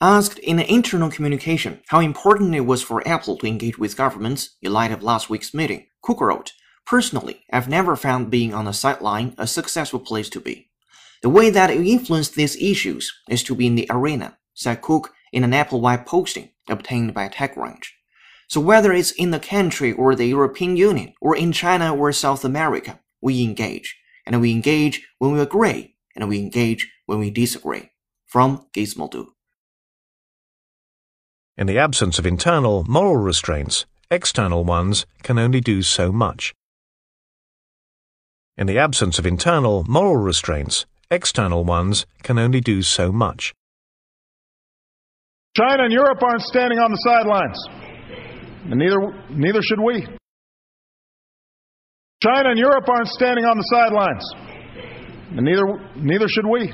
Asked in an internal communication how important it was for Apple to engage with governments in light of last week's meeting, Cook wrote, Personally, I've never found being on the sideline a successful place to be. The way that you influence these issues is to be in the arena, said Cook in an Apple-wide posting obtained by TechCrunch. So whether it's in the country or the European Union or in China or South America, we engage. And we engage when we agree, and we engage when we disagree. From Gizmodo. In the absence of internal moral restraints, external ones can only do so much. In the absence of internal moral restraints, external ones can only do so much. China and Europe aren't standing on the sidelines, and neither, neither should we. China and Europe aren't standing on the sidelines, and neither, neither should we.